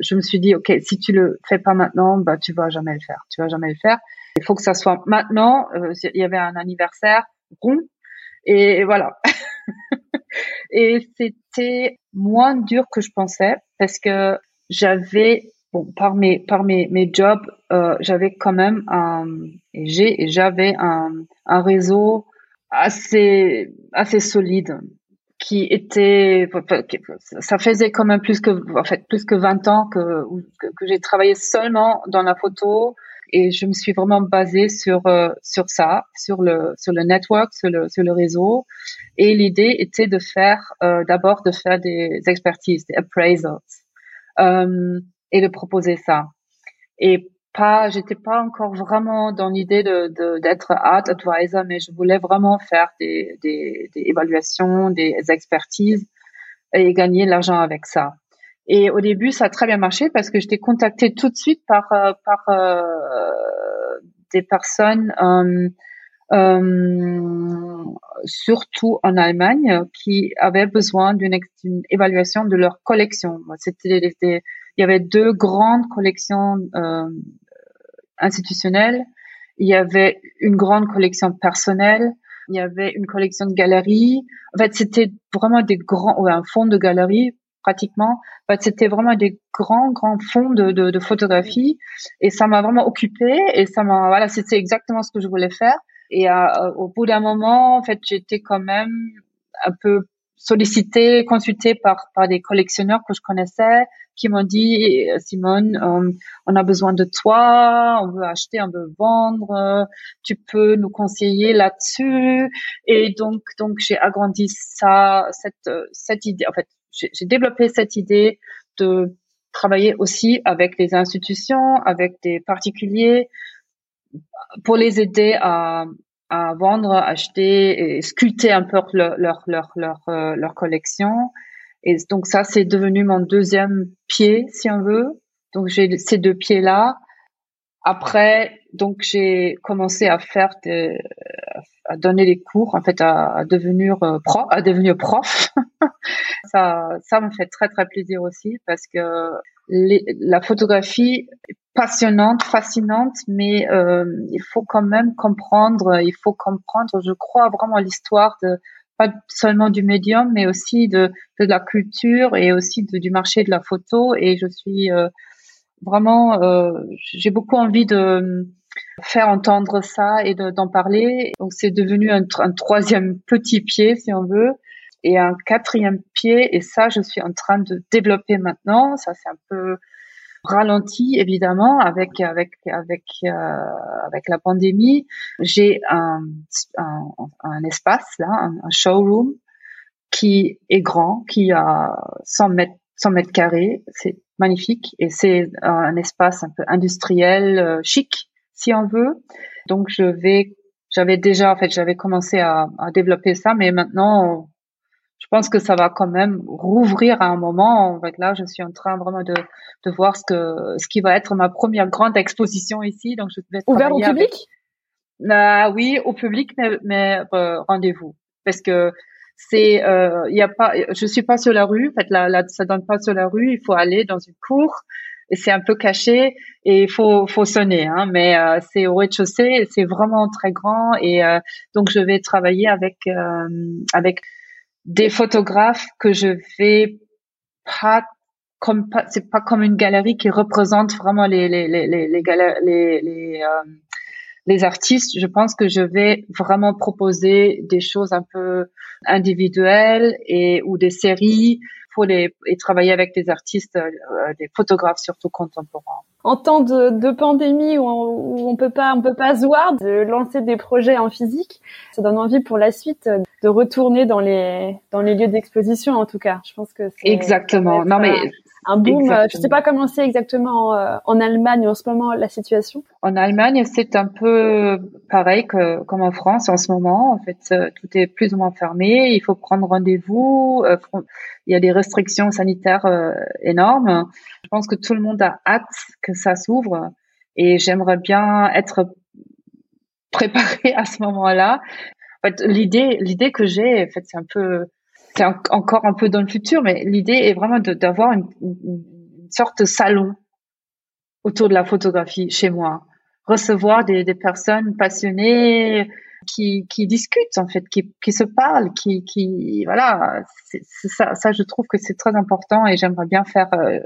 je me suis dit ok si tu le fais pas maintenant bah tu vas jamais le faire. Tu vas jamais le faire. Il faut que ça soit maintenant. Euh, il y avait un anniversaire rond. Et, voilà. Et c'était moins dur que je pensais parce que j'avais bon par mes par mes mes jobs euh, j'avais quand même un j'ai et j'avais un un réseau assez assez solide qui était ça faisait quand même plus que en fait plus que 20 ans que que, j'ai travaillé seulement dans la photo. Et je me suis vraiment basée sur euh, sur ça sur le sur le network sur le sur le réseau. Et l'idée était de faire euh, d'abord de faire des expertises des appraisals. Euh, et de proposer ça et pas, j'étais pas encore vraiment dans l'idée de, d'être art advisor, mais je voulais vraiment faire des, des, évaluations, des expertises et gagner de l'argent avec ça. Et au début, ça a très bien marché parce que j'étais contactée tout de suite par euh, par euh, des personnes, euh, surtout en Allemagne, qui avaient besoin d'une, évaluation de leur collection. C'était des, il y avait deux grandes collections euh, institutionnelles. Il y avait une grande collection personnelle. Il y avait une collection de galeries. En fait, c'était vraiment des grands, ouais, un fond de galerie pratiquement. En fait, c'était vraiment des grands, grands fonds de, de, de photographie. Et ça m'a vraiment occupé. Et ça m'a, voilà, c'était exactement ce que je voulais faire. Et euh, au bout d'un moment, en fait, j'étais quand même un peu sollicité, consulté par, par des collectionneurs que je connaissais qui m'ont dit Simone, euh, on a besoin de toi, on veut acheter, on veut vendre, tu peux nous conseiller là-dessus. Et donc donc j'ai agrandi ça cette cette idée en fait, j'ai développé cette idée de travailler aussi avec les institutions, avec des particuliers pour les aider à à vendre, acheter et sculpter un peu leur leur leur leur, euh, leur collection. Et donc ça c'est devenu mon deuxième pied si on veut. Donc j'ai ces deux pieds là. Après donc j'ai commencé à faire des, à donner des cours en fait à, à devenir euh, prof à devenir prof. ça ça me fait très très plaisir aussi parce que la photographie passionnante, fascinante, mais euh, il faut quand même comprendre, il faut comprendre, je crois vraiment l'histoire de pas seulement du médium, mais aussi de, de la culture et aussi de, du marché de la photo. Et je suis euh, vraiment, euh, j'ai beaucoup envie de faire entendre ça et d'en parler. Donc c'est devenu un, un, troisième petit pied, si on veut, et un quatrième pied. Et ça, je suis en train de développer maintenant. Ça, c'est un peu ralenti évidemment avec avec avec euh, avec la pandémie. J'ai un, un, un, espace là, un, showroom qui est grand, qui a 100 mètres 100 mètres carrés, c'est magnifique et c'est un espace un peu industriel, euh, chic si on veut. Donc je vais, j'avais déjà en fait j'avais commencé à, à développer ça, mais maintenant je pense que ça va quand même rouvrir à un moment. En fait, là, je suis en train vraiment de, de voir ce que ce qui va être ma première grande exposition ici. Donc, je vais ouvert au public? Ah oui, au public, mais, mais euh, rendez-vous parce que c'est euh, il y a pas, je suis pas sur la rue. En fait, là, là, ça donne pas sur la rue. Il faut aller dans une cour et c'est un peu caché et il faut faut sonner hein, mais euh, c'est au rez-de-chaussée c'est vraiment très grand et euh, donc je vais travailler avec euh, avec des photographes que je vais pas comme c'est pas comme une galerie qui représente vraiment les les les les les, les, les, euh, les artistes. Je pense que je vais vraiment proposer des choses un peu individuelles et ou des séries pour les et travailler avec des artistes, euh, des photographes surtout contemporains. En temps de, de pandémie où on, où on peut pas on peut pas se voir, de lancer des projets en physique, ça donne envie pour la suite de retourner dans les dans les lieux d'exposition en tout cas. Je pense que exactement. Non mais un boom. Euh, je sais pas comment c'est exactement euh, en Allemagne en ce moment la situation? En Allemagne, c'est un peu pareil que comme en France en ce moment. En fait, euh, tout est plus ou moins fermé. Il faut prendre rendez-vous. il y a des restrictions sanitaires énormes. Je pense que tout le monde a hâte que ça s'ouvre et j'aimerais bien être préparé à ce moment-là. En fait, l'idée, l'idée que j'ai, en fait, c'est un peu c'est encore un peu dans le futur, mais l'idée est vraiment d'avoir une, sorte de salon autour de la photographie chez moi. Recevoir des, personnes passionnées qui, discutent en fait, qui, se parlent, qui, voilà, ça, je trouve que c'est très important et j'aimerais bien faire, euh,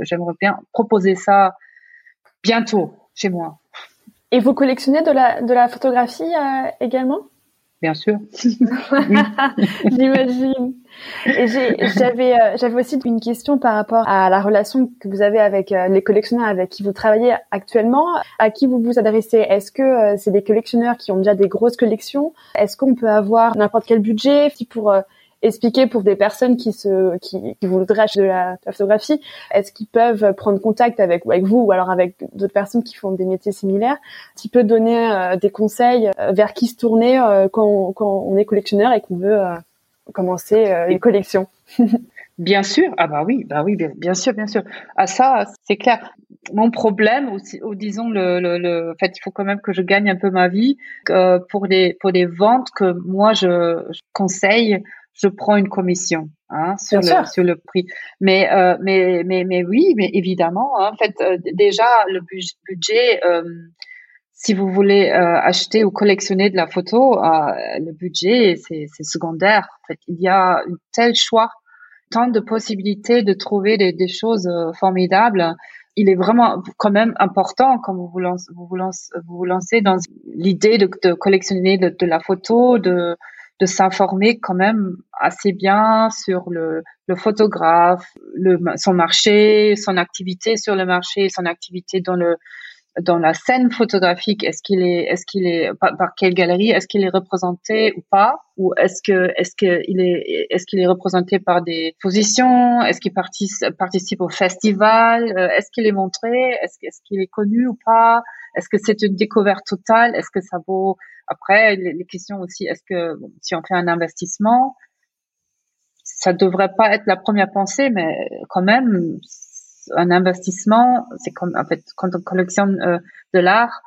j'aimerais bien proposer ça bientôt chez moi. Et vous collectionnez de la de la photographie euh, également? Bien sûr. J'imagine. J'avais euh, j'avais aussi une question par rapport à la relation que vous avez avec euh, les collectionneurs avec qui vous travaillez actuellement. À qui vous vous adressez? Est-ce que euh, c'est des collectionneurs qui ont déjà des grosses collections? Est-ce qu'on peut avoir n'importe quel budget? Pour expliquer pour des personnes qui se qui, qui voudraient acheter de la, photographie est-ce qu'ils peuvent prendre contact avec avec vous ou alors avec d'autres personnes qui font des métiers similaires? Tu peux donner euh, des conseils euh, vers qui se tourner euh, quand, on est collectionneur et qu'on veut commencer une collection Bien sûr, ah bah oui, bah oui, bien, sûr, bien sûr. Ah ça, c'est clair. Mon problème, aussi, ou disons le, le, le, en fait, il faut quand même que je gagne un peu ma vie pour des pour des ventes que moi je conseille je prends une commission hein, sur le sur le prix. Mais euh, mais mais mais oui, mais évidemment, hein, en fait, euh, déjà le budget, euh, si vous voulez acheter ou collectionner de la photo, le budget c'est secondaire. En fait, il y a un tel choix, tant de possibilités de trouver des, des choses formidables. Il est vraiment quand même important quand vous vous lancez, vous vous lancez, vous vous lancez dans l'idée de, de, collectionner de, de, la photo, de, de s'informer quand même assez bien sur le, photographe, son marché, son activité sur le marché, son activité dans le dans la scène photographique, est-ce qu'il est, est-ce qu'il est, par, quelle galerie, est-ce qu'il est représenté ou pas, ou est-ce que, est-ce qu'il est, est-ce qu'il est représenté par des positions, est-ce qu'il participe, au festival, euh, est-ce qu'il est montré, est-ce qu'il est connu ou pas, est-ce que c'est une découverte totale, est-ce que ça vaut, après, les, questions aussi, est-ce que, si on fait un investissement, ça devrait pas être la première pensée, mais quand même, un investissement, c'est comme en fait quand on collectionne euh, de l'art,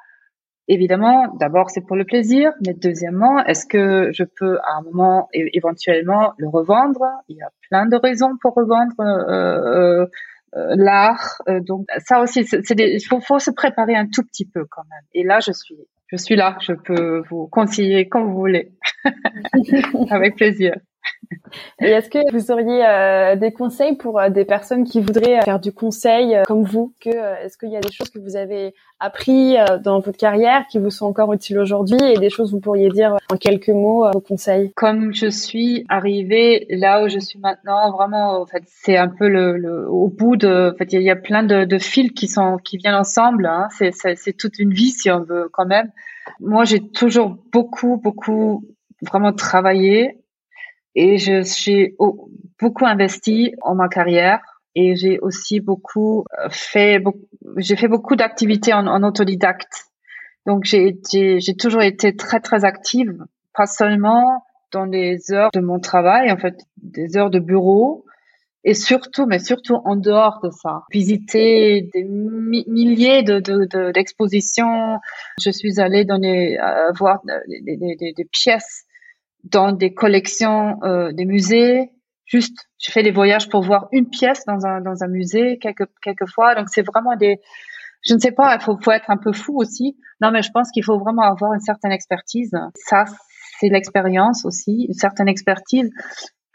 évidemment, d'abord c'est pour le plaisir, mais deuxièmement, est-ce que je peux à un moment éventuellement le revendre? Il y a plein de raisons pour revendre euh, euh, l'art, donc ça aussi, il faut, faut se préparer un tout petit peu quand même. Et là, je suis je suis là, je peux vous conseiller quand vous voulez, avec plaisir. Et est-ce que vous auriez euh, des conseils pour euh, des personnes qui voudraient euh, faire du conseil comme vous que Est-ce qu'il y a des choses que vous avez appris dans votre carrière qui vous sont encore utiles aujourd'hui et des choses que vous pourriez dire en quelques mots vos conseils? Comme je suis arrivée là où je suis maintenant, vraiment, en fait, c'est un peu le, au bout de. En fait, il y a plein de, de fils qui sont qui viennent ensemble. Hein. C'est toute une vie si on veut quand même. Moi, j'ai toujours beaucoup, beaucoup vraiment travaillé et je j'ai beaucoup investi en ma carrière et j'ai aussi beaucoup euh, fait j'ai fait beaucoup d'activités en, autodidacte. Donc j'ai j'ai toujours été très très active, pas seulement dans les heures de mon travail, en fait, des heures de bureau, et surtout, mais surtout en dehors de ça, visiter des milliers de d'expositions. De, je suis allée dans les, euh, voir des, des pièces dans des collections, euh, des musées. Juste, je fais des voyages pour voir une pièce dans un dans un musée quelques quelques fois. Donc c'est vraiment des, je ne sais pas, il faut, faut être un peu fou aussi. Non, mais je pense qu'il faut vraiment avoir une certaine expertise. Ça, c'est l'expérience aussi, une certaine expertise,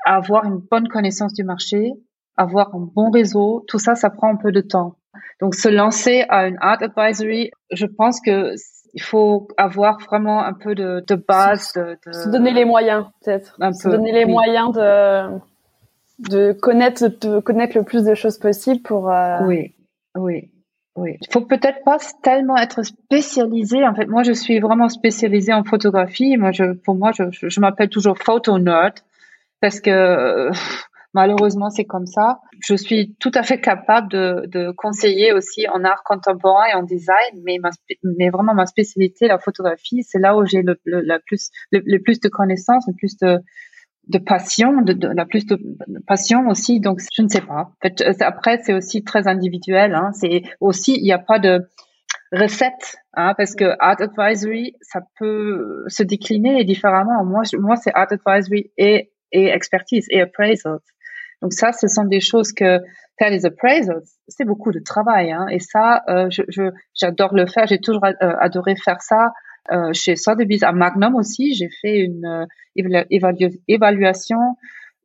avoir une bonne connaissance du marché, avoir un bon réseau. Tout ça, ça prend un peu de temps. Donc se lancer à une art advisory, je pense que il faut avoir vraiment un peu de, de base. De, de, Se donner les moyens, peut-être. Se donner les moyens de, de connaître, de connaître le plus de choses possible pour. Euh... Oui, oui. Oui, il faut peut-être pas tellement être spécialisé. En fait, moi, je suis vraiment spécialisée en photographie. Moi, je, pour moi, je, je, m'appelle toujours photo nerd parce que Malheureusement, c'est comme ça. Je suis tout à fait capable de, conseiller aussi en art contemporain et en design, mais, vraiment ma spécialité, la photographie, c'est là où j'ai le, plus, de connaissances, le plus de, passion, la plus de passion aussi. Donc, je ne sais pas. Fait, après, c'est aussi très individuel. Hein. C'est aussi, il n'y a pas de recette, hein, parce que art advisory, ça peut se décliner différemment. Moi, c'est art advisory et expertise et appraisal. Donc ça, ce sont des choses que faire les appraisals, c'est beaucoup de travail. Hein, et ça, euh, je, j'adore le faire. J'ai toujours euh, adoré faire ça. Euh, chez Sotheby's, à Magnum aussi, j'ai fait une euh, évaluation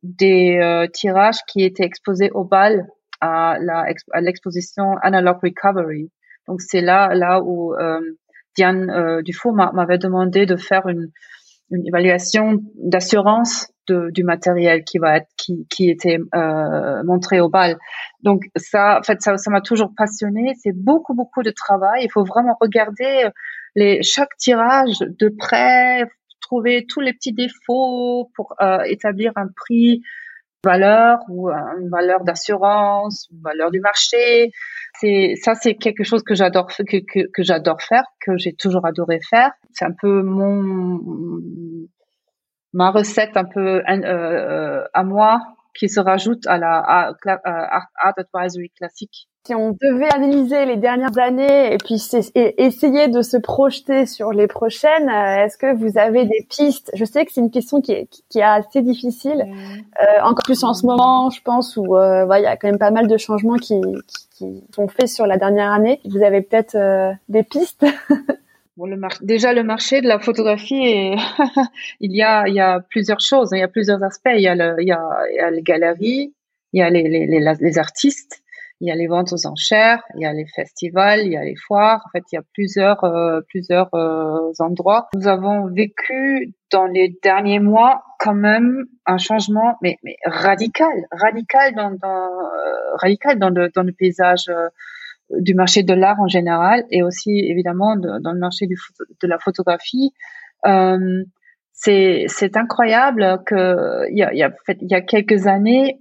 des euh, tirages qui étaient exposés au bal à, l'exposition Analog Recovery. Donc c'est là, là où Diane Dufour m'avait demandé de faire une, une évaluation d'assurance de, du matériel qui va être qui, qui était euh, montré au bal. Donc ça, en fait, ça, ça m'a toujours passionné. C'est beaucoup beaucoup de travail. Il faut vraiment regarder les chaque tirage de près, trouver tous les petits défauts pour euh, établir un prix valeur ou une valeur d'assurance, une valeur du marché. C'est ça, c'est quelque chose que j'adore que, que, que j'adore faire, que j'ai toujours adoré faire. C'est un peu mon ma recette un peu euh, euh, à moi qui se rajoute à la à, Art Advisory classique. Si on devait analyser les dernières années et puis essayer de se projeter sur les prochaines, euh, est-ce que vous avez des pistes? Je sais que c'est une question qui est, qui est assez difficile, euh, encore plus en ce moment, je pense, où euh, il y a quand même pas mal de changements qui, qui, qui, sont faits sur la dernière année. Vous avez peut-être des pistes? Bon, le déjà le marché de la photographie, est il y a il y a plusieurs choses, il y a plusieurs aspects. Il y a le, il y a, il y a les galeries, il y a les, les, les, les artistes, il y a les ventes aux enchères, il y a les festivals, il y a les foires. En fait, il y a plusieurs euh, plusieurs euh, endroits. Nous avons vécu dans les derniers mois quand même un changement, mais, mais radical, radical dans, dans euh, radical dans le dans le paysage du marché de l'art en général et aussi évidemment dans le marché de la photographie. Euh, c'est incroyable que il y a, y a il y a quelques années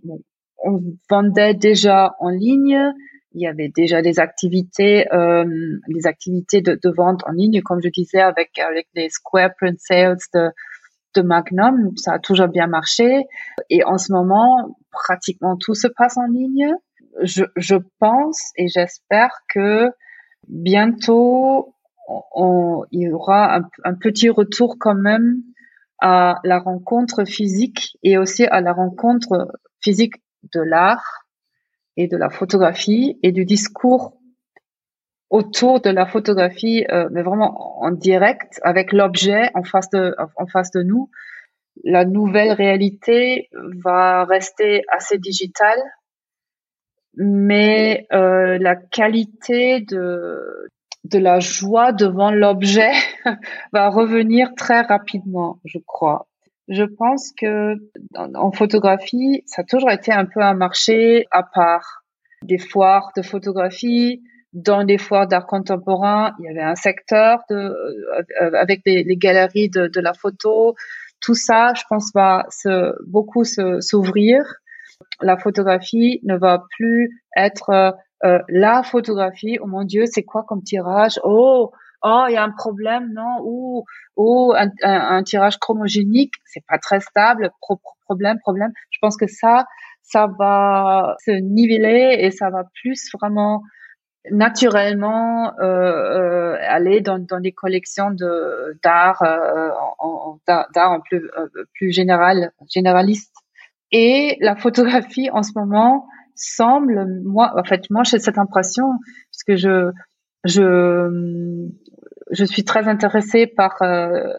on vendait déjà en ligne. Il y avait déjà des activités euh, des activités de, vente en ligne comme je disais avec avec les square print sales de de Magnum. Ça a toujours bien marché. Et en ce moment pratiquement tout se passe en ligne. Je, je pense et j'espère que bientôt on, il y aura un, petit retour quand même à la rencontre physique et aussi à la rencontre physique de l'art et de la photographie et du discours autour de la photographie, euh, mais vraiment en direct avec l'objet en face de en face de nous. La nouvelle réalité va rester assez digitale mais euh, la qualité de de la joie devant l'objet va revenir très rapidement, je crois. Je pense que en, photographie, ça a toujours été un peu un marché à part. Des foires de photographie, dans des foires d'art contemporain, il y avait un secteur de, euh, avec les, les galeries de, de, la photo. Tout ça, je pense, va se, beaucoup s'ouvrir la photographie ne va plus être euh, euh, la photographie. Oh mon Dieu, c'est quoi comme tirage? Oh, oh, il y a un problème, non? Ou, ou un, tirage chromogénique, c'est pas très stable. problème, problème. Je pense que ça, ça va se niveler et ça va plus vraiment naturellement euh, euh aller dans, dans les collections de d'art euh, d'art en plus plus général généraliste et la photographie en ce moment semble, moi, en fait, moi j'ai cette impression parce que je je je suis très intéressée par euh,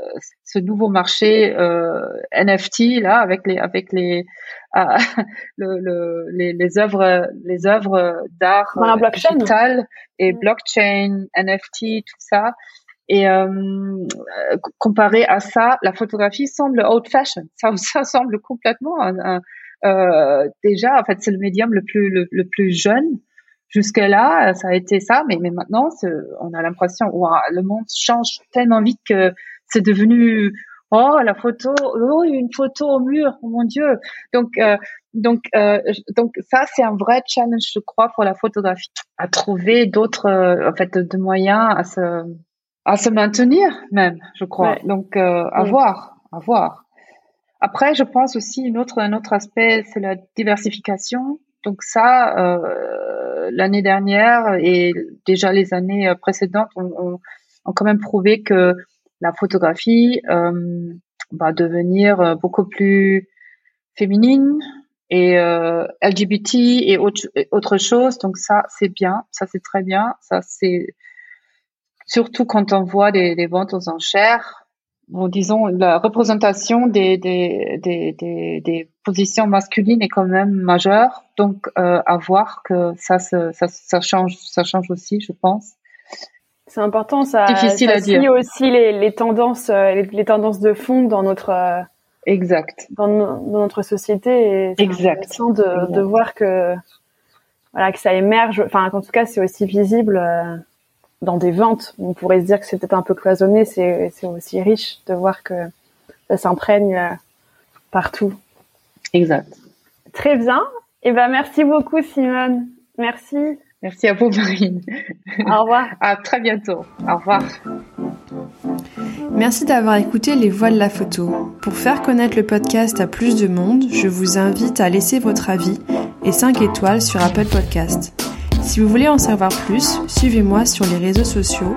ce nouveau marché euh, NFT là avec les avec les euh, le, le, les, les œuvres les œuvres d'art digital et mm. blockchain NFT tout ça et euh, comparé à ça, la photographie semble old fashion. Ça, ça semble complètement euh, déjà. En fait, c'est le médium le plus le, plus jeune. Jusque là, ça a été ça, mais mais maintenant, on a l'impression, wow, le monde change tellement vite que c'est devenu oh la photo, oh une photo au mur, oh mon dieu. Donc euh, donc euh, donc ça c'est un vrai challenge, je crois, pour la photographie, à trouver d'autres euh, en fait de moyens à se à se maintenir même, je crois. Donc euh, à voir, à voir. Après, je pense aussi une autre un autre aspect, c'est la diversification. Donc ça, euh, l'année dernière et déjà les années précédentes ont, ont, quand même prouvé que la photographie euh, va devenir beaucoup plus féminine et euh, LGBT et autre, autre chose. Donc ça, c'est bien, ça c'est très bien, ça c'est surtout quand on voit des, des ventes aux enchères, bon, disons, la représentation des, des, des, des, positions masculines est quand même majeure. Donc, euh, à voir que ça, ça, ça, change, ça change aussi, je pense. C'est important, ça. Difficile ça à dire. aussi les, les tendances, euh, les, tendances de fond dans notre. Euh, exact. Dans, dans, notre société. Et exact. de, de voir que, voilà, que ça émerge. Enfin, en tout cas, c'est aussi visible. Euh, dans des ventes, on pourrait se dire que c'est peut-être un peu cloisonné, c'est aussi riche de voir que ça s'imprègne euh, partout. Exact. Très bien. Et eh ben merci beaucoup Simone. Merci. Merci à vous Marine. Au revoir. à très bientôt. Au revoir. Merci d'avoir écouté Les Voix de la photo. Pour faire connaître le podcast à plus de monde, je vous invite à laisser votre avis et 5 étoiles sur Apple Podcast. Si vous voulez en savoir plus, suivez-moi sur les réseaux sociaux,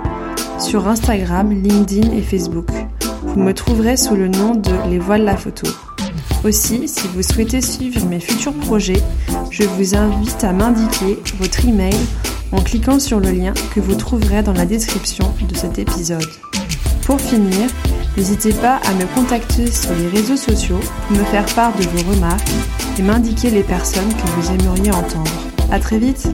sur Instagram, LinkedIn et Facebook. Vous me trouverez sous le nom de Les Voiles la Photo. Aussi, si vous souhaitez suivre mes futurs projets, je vous invite à m'indiquer votre email en cliquant sur le lien que vous trouverez dans la description de cet épisode. Pour finir, n'hésitez pas à me contacter sur les réseaux sociaux me faire part de vos remarques et m'indiquer les personnes que vous aimeriez entendre. À très vite!